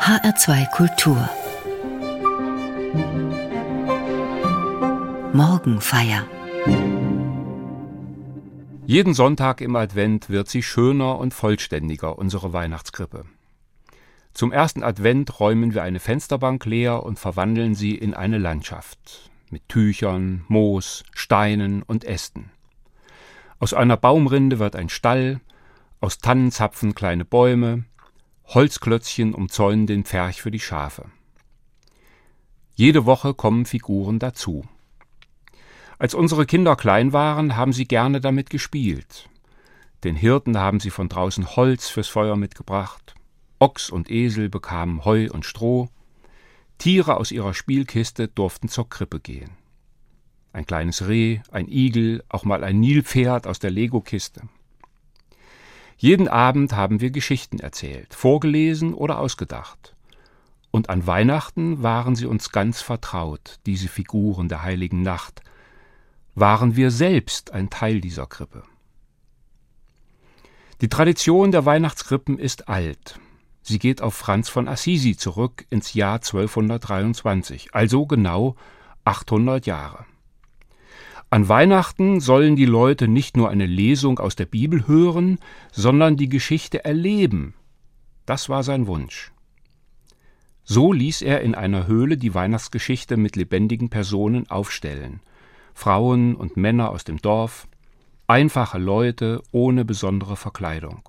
HR2 Kultur Morgenfeier Jeden Sonntag im Advent wird sie schöner und vollständiger, unsere Weihnachtskrippe. Zum ersten Advent räumen wir eine Fensterbank leer und verwandeln sie in eine Landschaft mit Tüchern, Moos, Steinen und Ästen. Aus einer Baumrinde wird ein Stall, aus Tannenzapfen kleine Bäume, Holzklötzchen umzäunen den Pferch für die Schafe. Jede Woche kommen Figuren dazu. Als unsere Kinder klein waren, haben sie gerne damit gespielt. Den Hirten haben sie von draußen Holz fürs Feuer mitgebracht. Ochs und Esel bekamen Heu und Stroh. Tiere aus ihrer Spielkiste durften zur Krippe gehen. Ein kleines Reh, ein Igel, auch mal ein Nilpferd aus der Legokiste. Jeden Abend haben wir Geschichten erzählt, vorgelesen oder ausgedacht. Und an Weihnachten waren sie uns ganz vertraut, diese Figuren der heiligen Nacht, waren wir selbst ein Teil dieser Krippe. Die Tradition der Weihnachtskrippen ist alt. Sie geht auf Franz von Assisi zurück ins Jahr 1223, also genau 800 Jahre. An Weihnachten sollen die Leute nicht nur eine Lesung aus der Bibel hören, sondern die Geschichte erleben. Das war sein Wunsch. So ließ er in einer Höhle die Weihnachtsgeschichte mit lebendigen Personen aufstellen, Frauen und Männer aus dem Dorf, einfache Leute ohne besondere Verkleidung.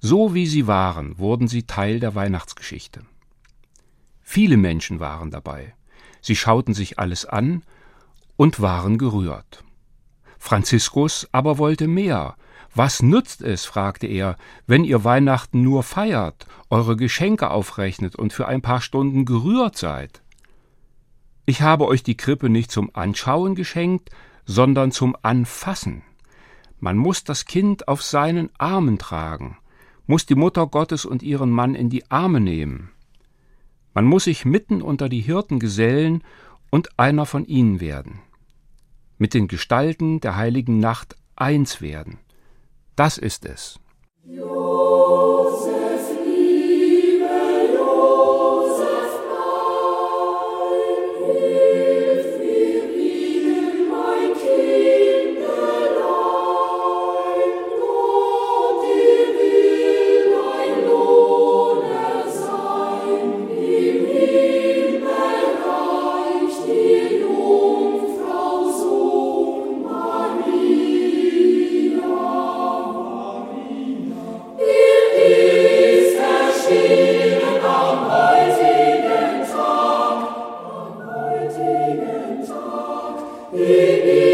So wie sie waren, wurden sie Teil der Weihnachtsgeschichte. Viele Menschen waren dabei. Sie schauten sich alles an und waren gerührt. Franziskus aber wollte mehr. Was nützt es, fragte er, wenn ihr Weihnachten nur feiert, eure Geschenke aufrechnet und für ein paar Stunden gerührt seid? Ich habe euch die Krippe nicht zum Anschauen geschenkt, sondern zum Anfassen. Man muss das Kind auf seinen Armen tragen, muss die Mutter Gottes und ihren Mann in die Arme nehmen. Man muss sich mitten unter die Hirten gesellen und einer von ihnen werden. Mit den Gestalten der heiligen Nacht eins werden. Das ist es. He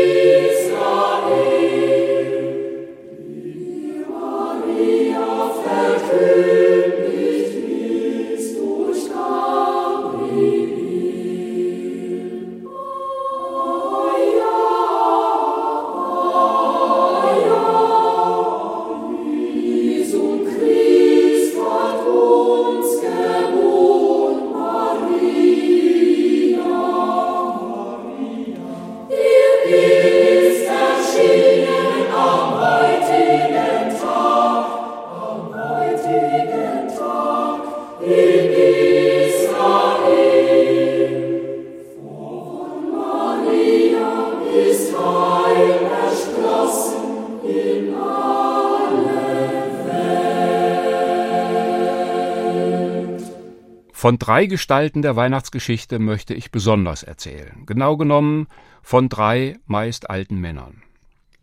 Von drei Gestalten der Weihnachtsgeschichte möchte ich besonders erzählen. Genau genommen von drei meist alten Männern.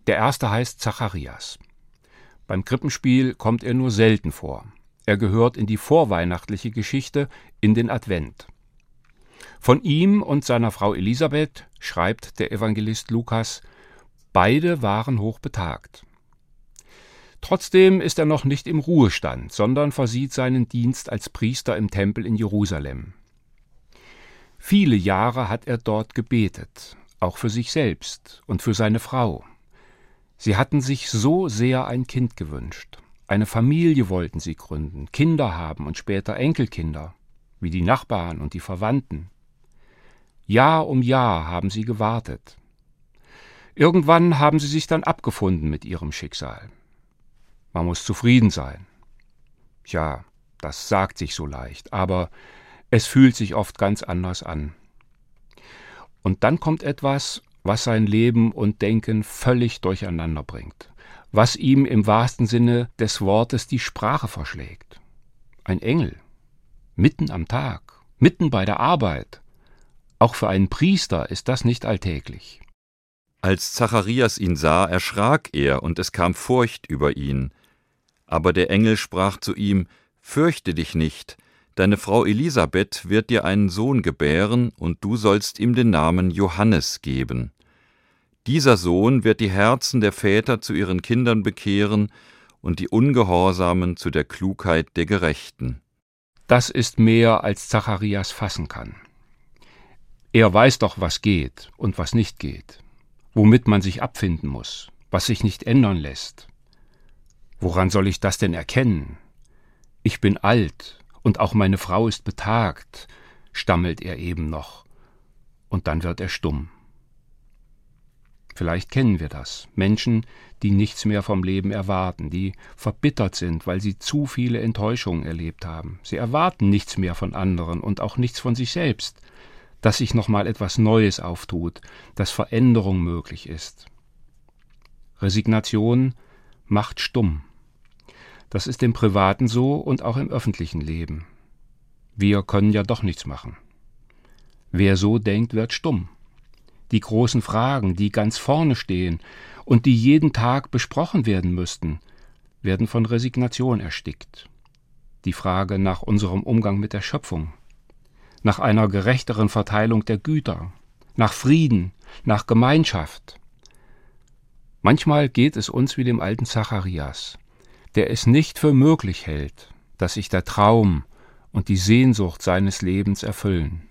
Der erste heißt Zacharias. Beim Krippenspiel kommt er nur selten vor. Er gehört in die vorweihnachtliche Geschichte, in den Advent. Von ihm und seiner Frau Elisabeth schreibt der Evangelist Lukas, beide waren hochbetagt. Trotzdem ist er noch nicht im Ruhestand, sondern versieht seinen Dienst als Priester im Tempel in Jerusalem. Viele Jahre hat er dort gebetet, auch für sich selbst und für seine Frau. Sie hatten sich so sehr ein Kind gewünscht. Eine Familie wollten sie gründen, Kinder haben und später Enkelkinder, wie die Nachbarn und die Verwandten. Jahr um Jahr haben sie gewartet. Irgendwann haben sie sich dann abgefunden mit ihrem Schicksal. Man muss zufrieden sein. Ja, Das sagt sich so leicht, aber es fühlt sich oft ganz anders an. Und dann kommt etwas, was sein Leben und Denken völlig durcheinander bringt, was ihm im wahrsten Sinne des Wortes die Sprache verschlägt. Ein Engel, mitten am Tag, mitten bei der Arbeit. Auch für einen Priester ist das nicht alltäglich. Als Zacharias ihn sah, erschrak er, und es kam Furcht über ihn. Aber der Engel sprach zu ihm, Fürchte dich nicht, deine Frau Elisabeth wird dir einen Sohn gebären, und du sollst ihm den Namen Johannes geben. Dieser Sohn wird die Herzen der Väter zu ihren Kindern bekehren und die Ungehorsamen zu der Klugheit der Gerechten. Das ist mehr, als Zacharias fassen kann. Er weiß doch, was geht und was nicht geht, womit man sich abfinden muss, was sich nicht ändern lässt. Woran soll ich das denn erkennen? Ich bin alt und auch meine Frau ist betagt, stammelt er eben noch, und dann wird er stumm. Vielleicht kennen wir das. Menschen, die nichts mehr vom Leben erwarten, die verbittert sind, weil sie zu viele Enttäuschungen erlebt haben. Sie erwarten nichts mehr von anderen und auch nichts von sich selbst, dass sich nochmal etwas Neues auftut, dass Veränderung möglich ist. Resignation macht stumm. Das ist im privaten so und auch im öffentlichen Leben. Wir können ja doch nichts machen. Wer so denkt, wird stumm. Die großen Fragen, die ganz vorne stehen und die jeden Tag besprochen werden müssten, werden von Resignation erstickt. Die Frage nach unserem Umgang mit der Schöpfung, nach einer gerechteren Verteilung der Güter, nach Frieden, nach Gemeinschaft. Manchmal geht es uns wie dem alten Zacharias der es nicht für möglich hält, dass sich der Traum und die Sehnsucht seines Lebens erfüllen.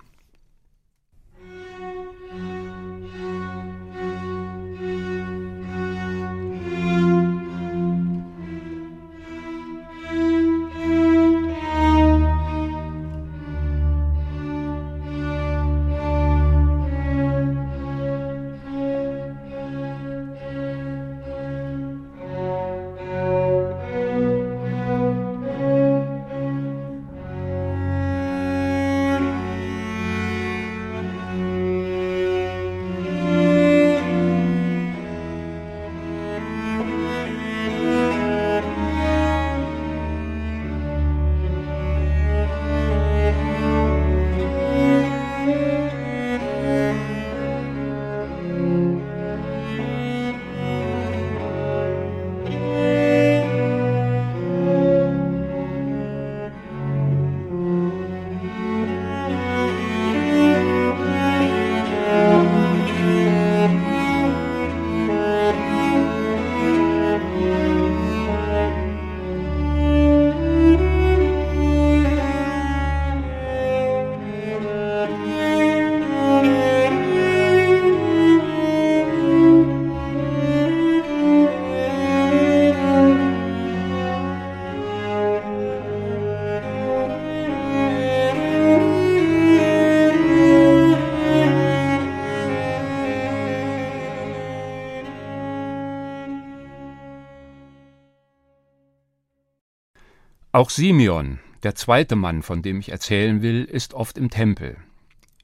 Auch Simeon, der zweite Mann, von dem ich erzählen will, ist oft im Tempel.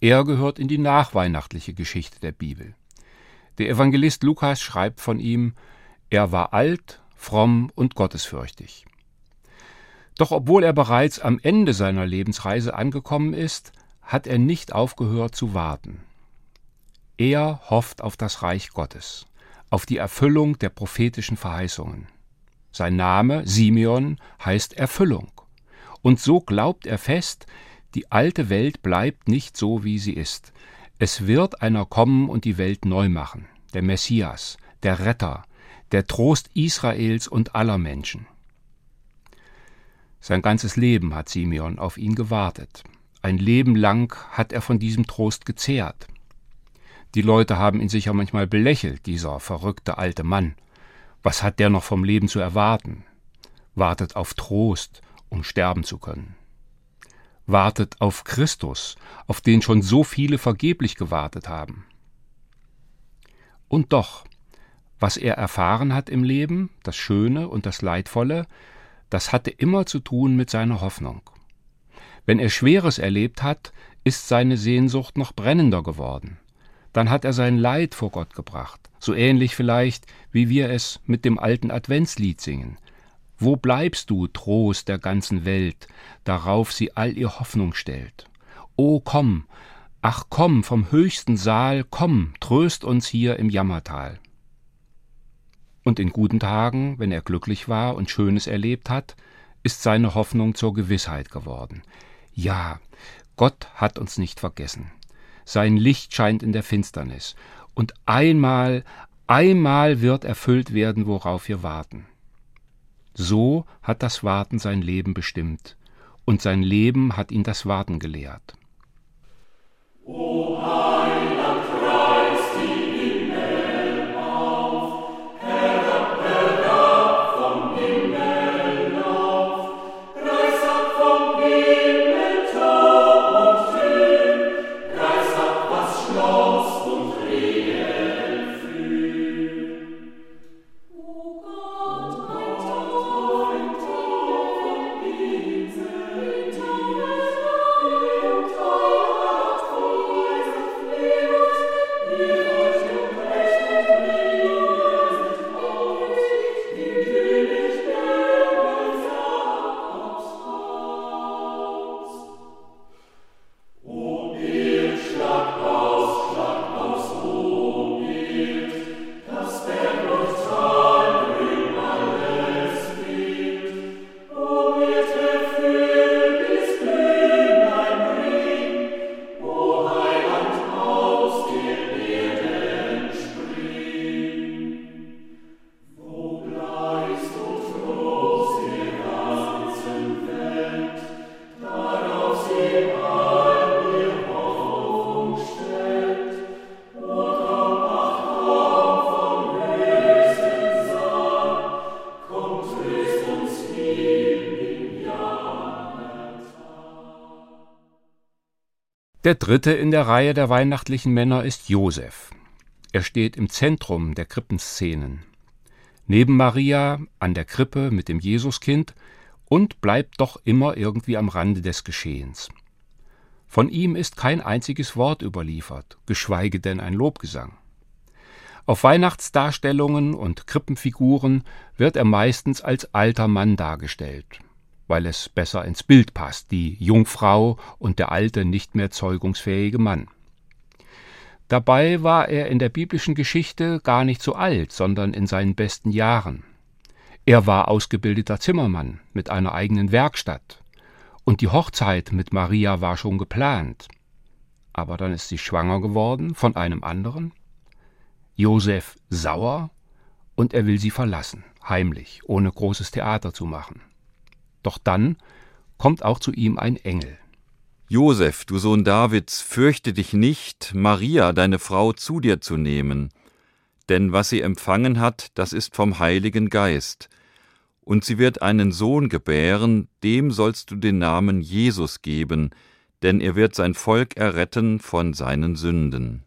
Er gehört in die nachweihnachtliche Geschichte der Bibel. Der Evangelist Lukas schreibt von ihm, er war alt, fromm und gottesfürchtig. Doch obwohl er bereits am Ende seiner Lebensreise angekommen ist, hat er nicht aufgehört zu warten. Er hofft auf das Reich Gottes, auf die Erfüllung der prophetischen Verheißungen. Sein Name, Simeon, heißt Erfüllung. Und so glaubt er fest, die alte Welt bleibt nicht so, wie sie ist. Es wird einer kommen und die Welt neu machen, der Messias, der Retter, der Trost Israels und aller Menschen. Sein ganzes Leben hat Simeon auf ihn gewartet. Ein Leben lang hat er von diesem Trost gezehrt. Die Leute haben ihn sicher manchmal belächelt, dieser verrückte alte Mann. Was hat der noch vom Leben zu erwarten? Wartet auf Trost, um sterben zu können. Wartet auf Christus, auf den schon so viele vergeblich gewartet haben. Und doch, was er erfahren hat im Leben, das Schöne und das Leidvolle, das hatte immer zu tun mit seiner Hoffnung. Wenn er Schweres erlebt hat, ist seine Sehnsucht noch brennender geworden. Dann hat er sein Leid vor Gott gebracht, so ähnlich vielleicht, wie wir es mit dem alten Adventslied singen. Wo bleibst du, Trost der ganzen Welt, darauf sie all ihr Hoffnung stellt? O komm, ach komm vom höchsten Saal, komm, tröst uns hier im Jammertal. Und in guten Tagen, wenn er glücklich war und Schönes erlebt hat, ist seine Hoffnung zur Gewissheit geworden. Ja, Gott hat uns nicht vergessen. Sein Licht scheint in der Finsternis. Und einmal, einmal wird erfüllt werden, worauf wir warten. So hat das Warten sein Leben bestimmt, und sein Leben hat ihn das Warten gelehrt. Der dritte in der Reihe der weihnachtlichen Männer ist Josef. Er steht im Zentrum der Krippenszenen. Neben Maria an der Krippe mit dem Jesuskind und bleibt doch immer irgendwie am Rande des Geschehens. Von ihm ist kein einziges Wort überliefert, geschweige denn ein Lobgesang. Auf Weihnachtsdarstellungen und Krippenfiguren wird er meistens als alter Mann dargestellt, weil es besser ins Bild passt, die Jungfrau und der alte, nicht mehr zeugungsfähige Mann. Dabei war er in der biblischen Geschichte gar nicht so alt, sondern in seinen besten Jahren. Er war ausgebildeter Zimmermann mit einer eigenen Werkstatt, und die Hochzeit mit Maria war schon geplant. Aber dann ist sie schwanger geworden von einem anderen. Josef sauer, und er will sie verlassen, heimlich, ohne großes Theater zu machen. Doch dann kommt auch zu ihm ein Engel. Josef, du Sohn Davids, fürchte dich nicht, Maria, deine Frau, zu dir zu nehmen, denn was sie empfangen hat, das ist vom Heiligen Geist. Und sie wird einen Sohn gebären, dem sollst du den Namen Jesus geben, denn er wird sein Volk erretten von seinen Sünden.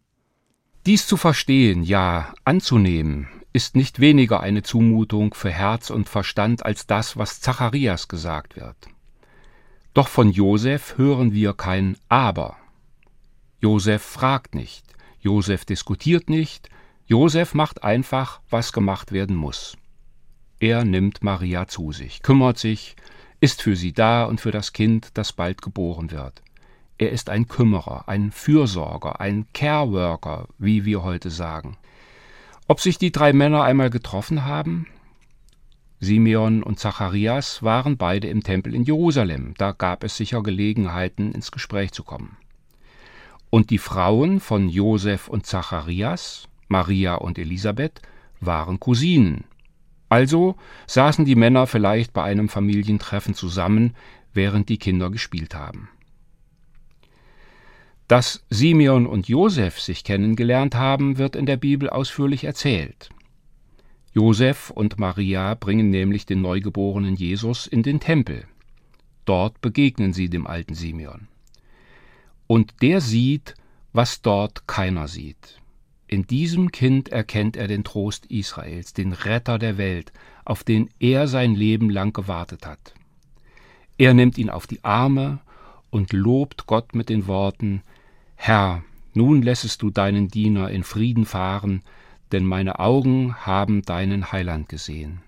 Dies zu verstehen, ja anzunehmen, ist nicht weniger eine Zumutung für Herz und Verstand als das, was Zacharias gesagt wird. Doch von Josef hören wir kein Aber. Josef fragt nicht, Josef diskutiert nicht, Josef macht einfach, was gemacht werden muss. Er nimmt Maria zu sich, kümmert sich, ist für sie da und für das Kind, das bald geboren wird. Er ist ein Kümmerer, ein Fürsorger, ein Careworker, wie wir heute sagen. Ob sich die drei Männer einmal getroffen haben? Simeon und Zacharias waren beide im Tempel in Jerusalem, da gab es sicher Gelegenheiten, ins Gespräch zu kommen. Und die Frauen von Josef und Zacharias, Maria und Elisabeth, waren Cousinen. Also saßen die Männer vielleicht bei einem Familientreffen zusammen, während die Kinder gespielt haben. Dass Simeon und Josef sich kennengelernt haben, wird in der Bibel ausführlich erzählt. Josef und Maria bringen nämlich den neugeborenen Jesus in den Tempel. Dort begegnen sie dem alten Simeon. Und der sieht, was dort keiner sieht. In diesem Kind erkennt er den Trost Israels, den Retter der Welt, auf den er sein Leben lang gewartet hat. Er nimmt ihn auf die Arme und lobt Gott mit den Worten Herr, nun lässest du deinen Diener in Frieden fahren, denn meine Augen haben deinen Heiland gesehen.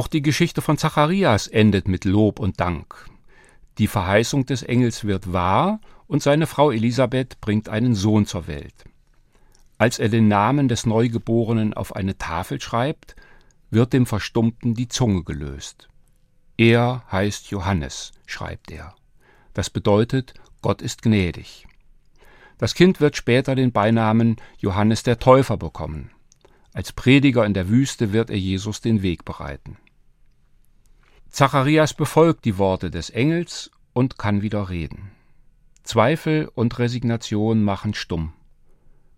Auch die Geschichte von Zacharias endet mit Lob und Dank. Die Verheißung des Engels wird wahr und seine Frau Elisabeth bringt einen Sohn zur Welt. Als er den Namen des Neugeborenen auf eine Tafel schreibt, wird dem Verstummten die Zunge gelöst. Er heißt Johannes, schreibt er. Das bedeutet, Gott ist gnädig. Das Kind wird später den Beinamen Johannes der Täufer bekommen. Als Prediger in der Wüste wird er Jesus den Weg bereiten. Zacharias befolgt die Worte des Engels und kann wieder reden. Zweifel und Resignation machen stumm.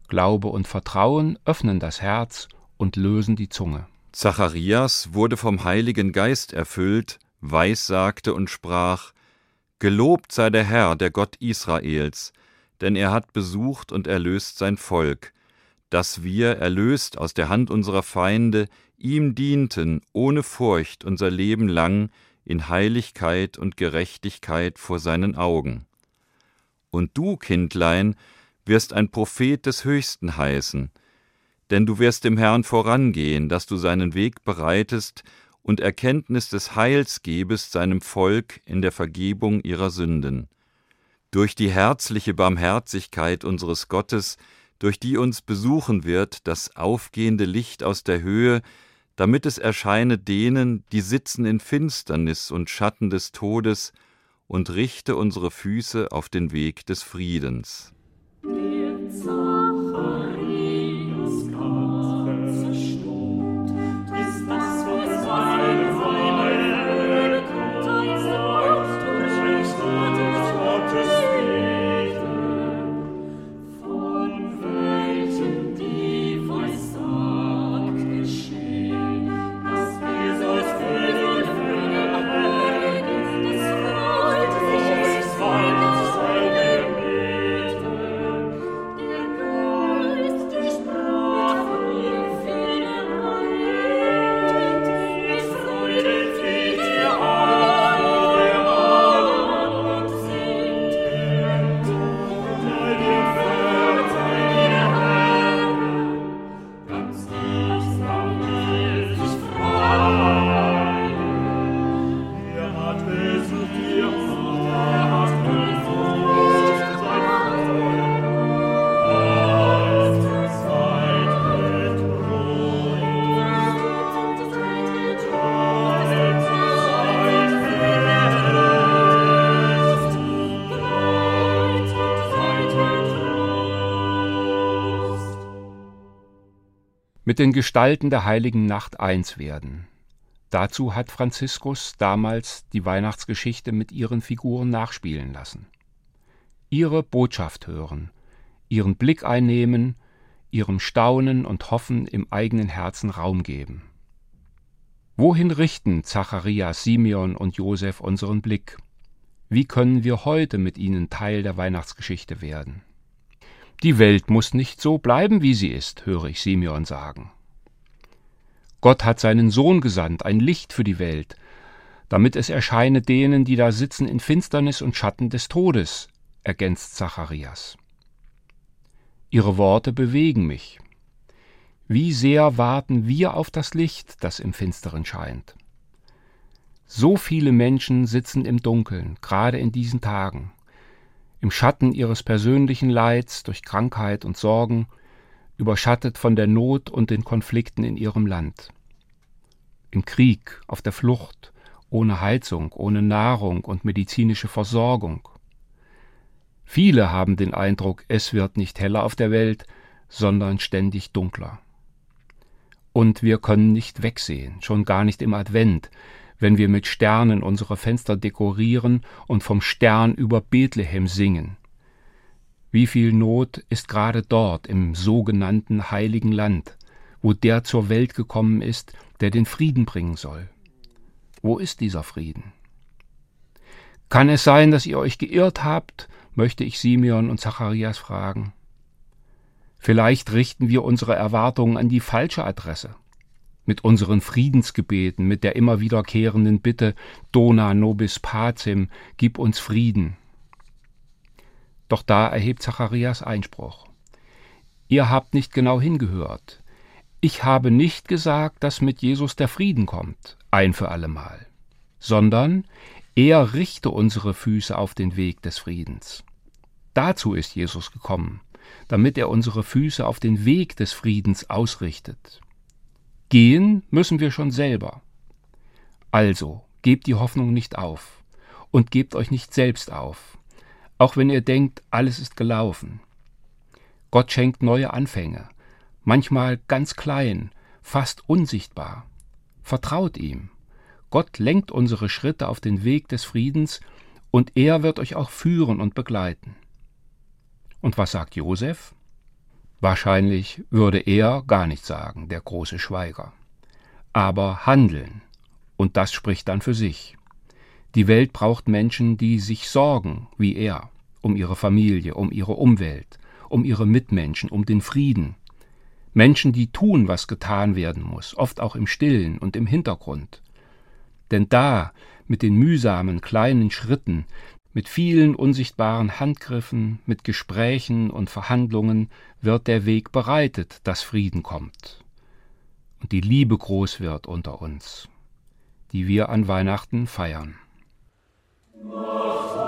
Glaube und Vertrauen öffnen das Herz und lösen die Zunge. Zacharias wurde vom Heiligen Geist erfüllt, weissagte und sprach: Gelobt sei der Herr, der Gott Israels, denn er hat besucht und erlöst sein Volk, dass wir, erlöst aus der Hand unserer Feinde, ihm dienten, ohne Furcht unser Leben lang, in Heiligkeit und Gerechtigkeit vor seinen Augen. Und du, Kindlein, wirst ein Prophet des Höchsten heißen, denn du wirst dem Herrn vorangehen, dass du seinen Weg bereitest und Erkenntnis des Heils gebest seinem Volk in der Vergebung ihrer Sünden. Durch die herzliche Barmherzigkeit unseres Gottes, durch die uns besuchen wird das aufgehende Licht aus der Höhe, damit es erscheine denen, die sitzen in Finsternis und Schatten des Todes, und richte unsere Füße auf den Weg des Friedens. Mit den Gestalten der heiligen Nacht eins werden. Dazu hat Franziskus damals die Weihnachtsgeschichte mit ihren Figuren nachspielen lassen. Ihre Botschaft hören, ihren Blick einnehmen, ihrem Staunen und Hoffen im eigenen Herzen Raum geben. Wohin richten Zacharias, Simeon und Josef unseren Blick? Wie können wir heute mit ihnen Teil der Weihnachtsgeschichte werden? Die Welt muss nicht so bleiben, wie sie ist, höre ich Simeon sagen. Gott hat seinen Sohn gesandt, ein Licht für die Welt, damit es erscheine denen, die da sitzen in Finsternis und Schatten des Todes, ergänzt Zacharias. Ihre Worte bewegen mich. Wie sehr warten wir auf das Licht, das im Finsteren scheint. So viele Menschen sitzen im Dunkeln, gerade in diesen Tagen, im Schatten ihres persönlichen Leids durch Krankheit und Sorgen, überschattet von der Not und den Konflikten in ihrem Land. Im Krieg, auf der Flucht, ohne Heizung, ohne Nahrung und medizinische Versorgung. Viele haben den Eindruck, es wird nicht heller auf der Welt, sondern ständig dunkler. Und wir können nicht wegsehen, schon gar nicht im Advent, wenn wir mit Sternen unsere Fenster dekorieren und vom Stern über Bethlehem singen. Wie viel Not ist gerade dort im sogenannten heiligen Land, wo der zur Welt gekommen ist, der den Frieden bringen soll. Wo ist dieser Frieden? Kann es sein, dass ihr euch geirrt habt, möchte ich Simeon und Zacharias fragen. Vielleicht richten wir unsere Erwartungen an die falsche Adresse. Mit unseren Friedensgebeten, mit der immer wiederkehrenden Bitte Dona nobis pacem, gib uns Frieden. Doch da erhebt Zacharias Einspruch. Ihr habt nicht genau hingehört. Ich habe nicht gesagt, dass mit Jesus der Frieden kommt, ein für allemal, sondern er richte unsere Füße auf den Weg des Friedens. Dazu ist Jesus gekommen, damit er unsere Füße auf den Weg des Friedens ausrichtet. Gehen müssen wir schon selber. Also, gebt die Hoffnung nicht auf und gebt euch nicht selbst auf, auch wenn ihr denkt, alles ist gelaufen. Gott schenkt neue Anfänge, manchmal ganz klein, fast unsichtbar. Vertraut ihm. Gott lenkt unsere Schritte auf den Weg des Friedens und er wird euch auch führen und begleiten. Und was sagt Josef? Wahrscheinlich würde er gar nichts sagen, der große Schweiger. Aber handeln, und das spricht dann für sich. Die Welt braucht Menschen, die sich sorgen, wie er, um ihre Familie, um ihre Umwelt, um ihre Mitmenschen, um den Frieden. Menschen, die tun, was getan werden muss, oft auch im stillen und im Hintergrund. Denn da, mit den mühsamen kleinen Schritten, mit vielen unsichtbaren Handgriffen, mit Gesprächen und Verhandlungen wird der Weg bereitet, dass Frieden kommt und die Liebe groß wird unter uns, die wir an Weihnachten feiern. Oh.